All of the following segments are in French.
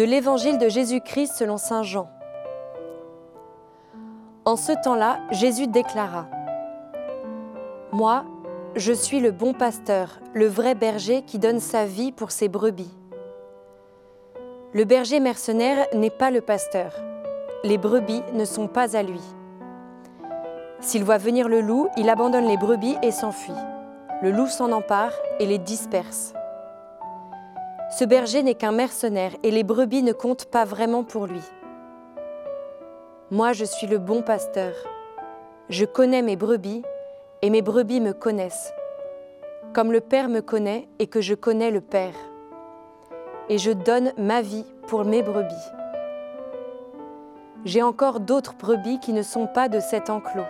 De l'Évangile de Jésus-Christ selon Saint Jean. En ce temps-là, Jésus déclara Moi, je suis le bon pasteur, le vrai berger qui donne sa vie pour ses brebis. Le berger mercenaire n'est pas le pasteur. Les brebis ne sont pas à lui. S'il voit venir le loup, il abandonne les brebis et s'enfuit. Le loup s'en empare et les disperse. Ce berger n'est qu'un mercenaire et les brebis ne comptent pas vraiment pour lui. Moi, je suis le bon pasteur. Je connais mes brebis et mes brebis me connaissent, comme le Père me connaît et que je connais le Père. Et je donne ma vie pour mes brebis. J'ai encore d'autres brebis qui ne sont pas de cet enclos.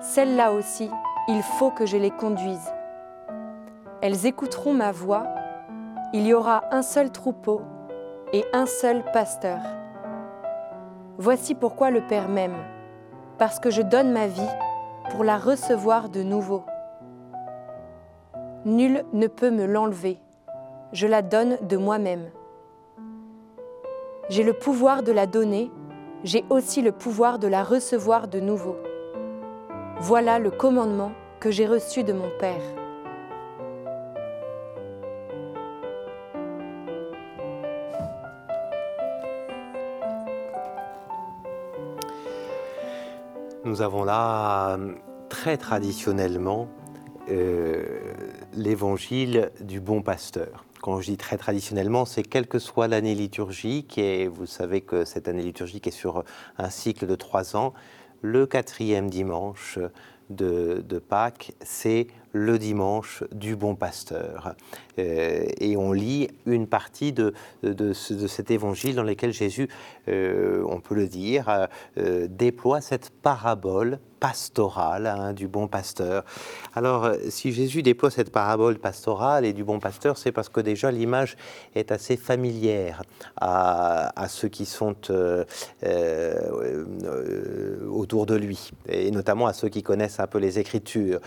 Celles-là aussi, il faut que je les conduise. Elles écouteront ma voix il y aura un seul troupeau et un seul pasteur. Voici pourquoi le Père m'aime, parce que je donne ma vie pour la recevoir de nouveau. Nul ne peut me l'enlever, je la donne de moi-même. J'ai le pouvoir de la donner, j'ai aussi le pouvoir de la recevoir de nouveau. Voilà le commandement que j'ai reçu de mon Père. Nous avons là très traditionnellement euh, l'évangile du bon pasteur. Quand je dis très traditionnellement, c'est quelle que soit l'année liturgique, et vous savez que cette année liturgique est sur un cycle de trois ans, le quatrième dimanche de, Pâques, c'est le dimanche du bon pasteur. Euh, et on lit une partie de, de, cet évangile dans lequel Jésus, euh, on peut le dire, euh, déploie cette parabole pastorale hein, du bon pasteur. Alors, si Jésus déploie cette parabole pastorale et du bon pasteur, c'est parce que déjà l'image est assez familière à, ceux qui sont autour de lui, et notamment à ceux qui connaissent un peu les Écritures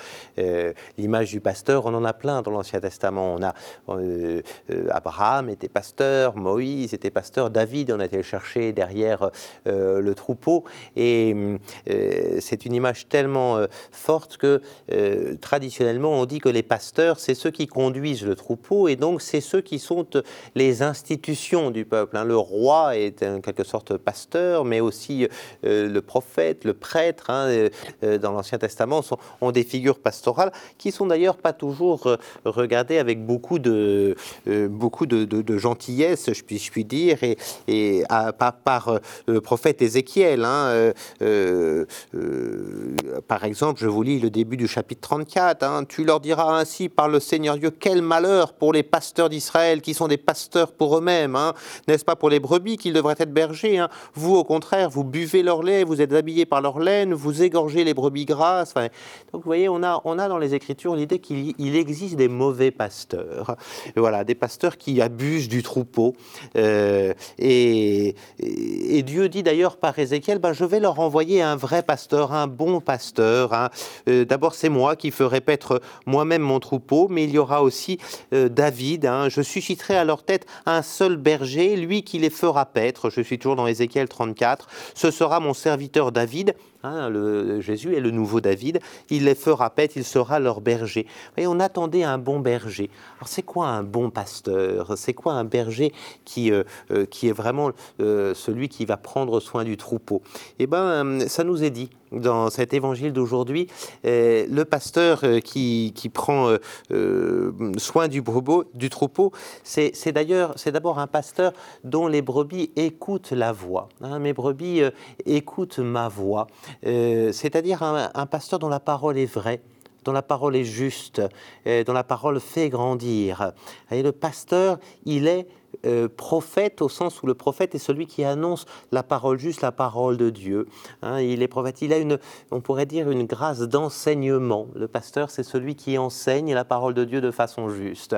l'image du pasteur, on en a plein dans l'Ancien Testament. On a euh, euh, Abraham était pasteur, Moïse était pasteur, David on a été chercher derrière euh, le troupeau. Et c'est une image tellement forte que traditionnellement on dit que les pasteurs, c'est ceux qui conduisent le troupeau et donc c'est ceux qui sont les institutions du peuple. Hein. Le roi est en quelque sorte pasteur, mais aussi le prophète, le prêtre, hein, dans l'Ancien Testament, sont, ont des figures pastorales qui sont d'ailleurs pas toujours euh, regardés avec beaucoup de, euh, beaucoup de, gentillesse, je puis, je puis dire, et, et par, euh, le prophète Ézéchiel. Hein, par exemple, je vous lis le début du chapitre 34. Hein, tu leur diras ainsi par le Seigneur Dieu, quel malheur pour les pasteurs d'Israël qui sont des pasteurs pour eux-mêmes. Hein, N'est-ce pas pour les brebis qu'ils devraient être bergers hein. Vous, au contraire, vous buvez leur lait, vous êtes habillés par leur laine, vous égorgez les brebis grasses. donc, vous voyez, on a, on a dans les Écritures l'idée qu'il existe des mauvais pasteurs, voilà, des pasteurs qui abusent du troupeau. Euh, et, Dieu dit d'ailleurs par Ézéchiel, ben, je vais leur envoyer un vrai pasteur, un bon pasteur. Hein. Euh, d'abord, c'est moi qui ferai paître moi-même mon troupeau, mais il y aura aussi euh, David. Hein. Je susciterai à leur tête un seul berger, lui qui les fera paître. Je suis toujours dans Ézéchiel 34. Ce sera mon serviteur David. Hein, le, Jésus est le nouveau David, il les fera paître, il sera leur berger. Et on attendait un bon berger. Alors c'est quoi un bon pasteur? C'est quoi un berger qui, euh, euh, qui est vraiment euh, celui qui va prendre soin du troupeau? Eh bien, ça nous est dit dans cet évangile d'aujourd'hui, le pasteur qui, qui prend soin du, du troupeau, c'est d'ailleurs, c'est d'abord un pasteur dont les brebis écoutent la voix. Hein. mes brebis écoutent ma voix. Euh, c'est-à-dire un, pasteur dont la parole est vraie, dont la parole est juste, dont la parole fait grandir. Et le pasteur, il est euh, prophète au sens où le prophète est celui qui annonce la parole juste, la parole de Dieu. Hein. il est prophète. Il a une, on pourrait dire, une grâce d'enseignement. Le pasteur, c'est celui qui enseigne la parole de Dieu de façon juste.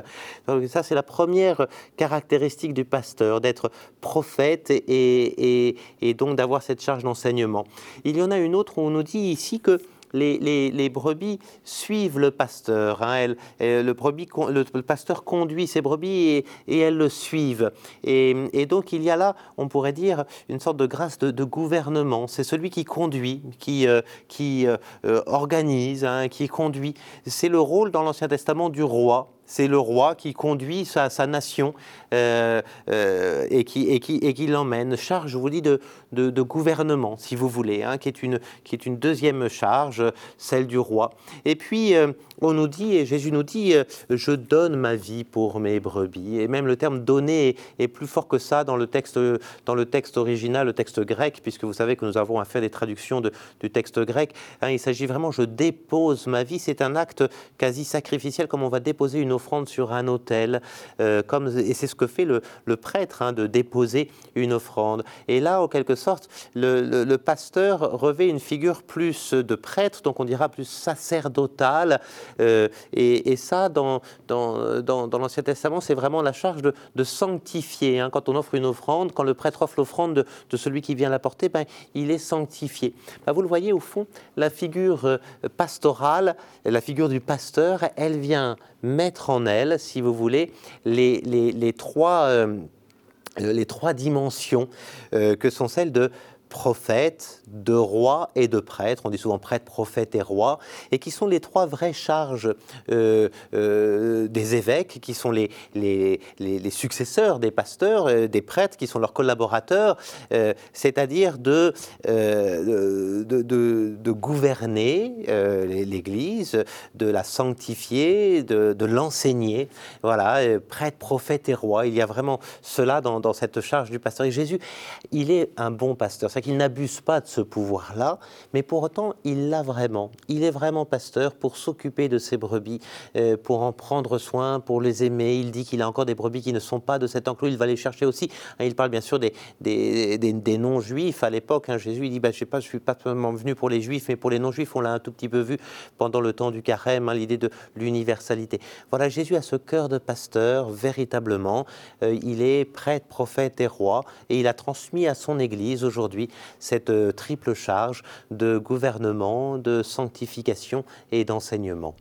Donc ça, c'est la première caractéristique du pasteur, d'être prophète et, et donc d'avoir cette charge d'enseignement. Il y en a une autre où on nous dit ici que les, brebis suivent le pasteur. Hein. le, brebis, le, pasteur conduit ses brebis et, elles le suivent. Et, donc il y a là, on pourrait dire, une sorte de grâce de, gouvernement. C'est celui qui conduit, qui, euh, qui euh, organise, hein, qui conduit. C'est le rôle dans l'Ancien Testament du roi c'est le roi qui conduit sa, nation euh, euh, et qui, l'emmène. Charge, je vous dis, de, gouvernement, si vous voulez, hein, qui, est une, deuxième charge, celle du roi. Et puis, euh, on nous dit, et Jésus nous dit, je donne ma vie pour mes brebis. Et même le terme donner est, plus fort que ça dans le texte, original, le texte grec, puisque vous savez que nous avons à faire des traductions du texte grec. Hein, il s'agit vraiment, je dépose ma vie. C'est un acte quasi sacrificiel, comme on va déposer une offrande sur un autel, euh, comme, et c'est ce que fait le, prêtre, hein, de déposer une offrande. Et là, en quelque sorte, le, pasteur revêt une figure plus de prêtre, donc on dira plus sacerdotale, euh, et, ça, dans, dans, dans, l'Ancien Testament, c'est vraiment la charge de, sanctifier. Hein. Quand on offre une offrande, quand le prêtre offre l'offrande de, celui qui vient la porter, ben, il est sanctifié. Ben, vous le voyez, au fond, la figure euh, pastorale, la figure du pasteur, elle vient mettre en elle, si vous voulez, les, trois, euh, les trois dimensions euh, que sont celles de prophètes, de rois et de prêtres. On dit souvent prêtre, prophète et roi, et qui sont les trois vraies charges euh, euh, des évêques, qui sont les, les, les, successeurs des pasteurs, euh, des prêtres, qui sont leurs collaborateurs, c'est-à-dire de, de, de, gouverner l'Église, de la sanctifier, de, l'enseigner. Voilà, prêtre, prophète et roi. Il y a vraiment cela dans, dans cette charge du pasteur. Et Jésus, il est un bon pasteur qu'il n'abuse pas de ce pouvoir-là, mais pour autant, il l'a vraiment. Il est vraiment pasteur pour s'occuper de ses brebis, euh, pour en prendre soin, pour les aimer. Il dit qu'il a encore des brebis qui ne sont pas de cet enclos, il va les chercher aussi. Hein, il parle bien sûr des, des, non-juifs à l'époque. Hein. Jésus, il dit, bah, je je suis pas seulement venu pour les juifs, mais pour les non-juifs, on l'a un tout petit peu vu pendant le temps du carême, hein, l'idée de l'universalité. Voilà, Jésus a ce cœur de pasteur, véritablement. Euh, il est prêtre, prophète et roi, et il a transmis à son Église aujourd'hui cette euh, triple charge de gouvernement, de sanctification et d'enseignement.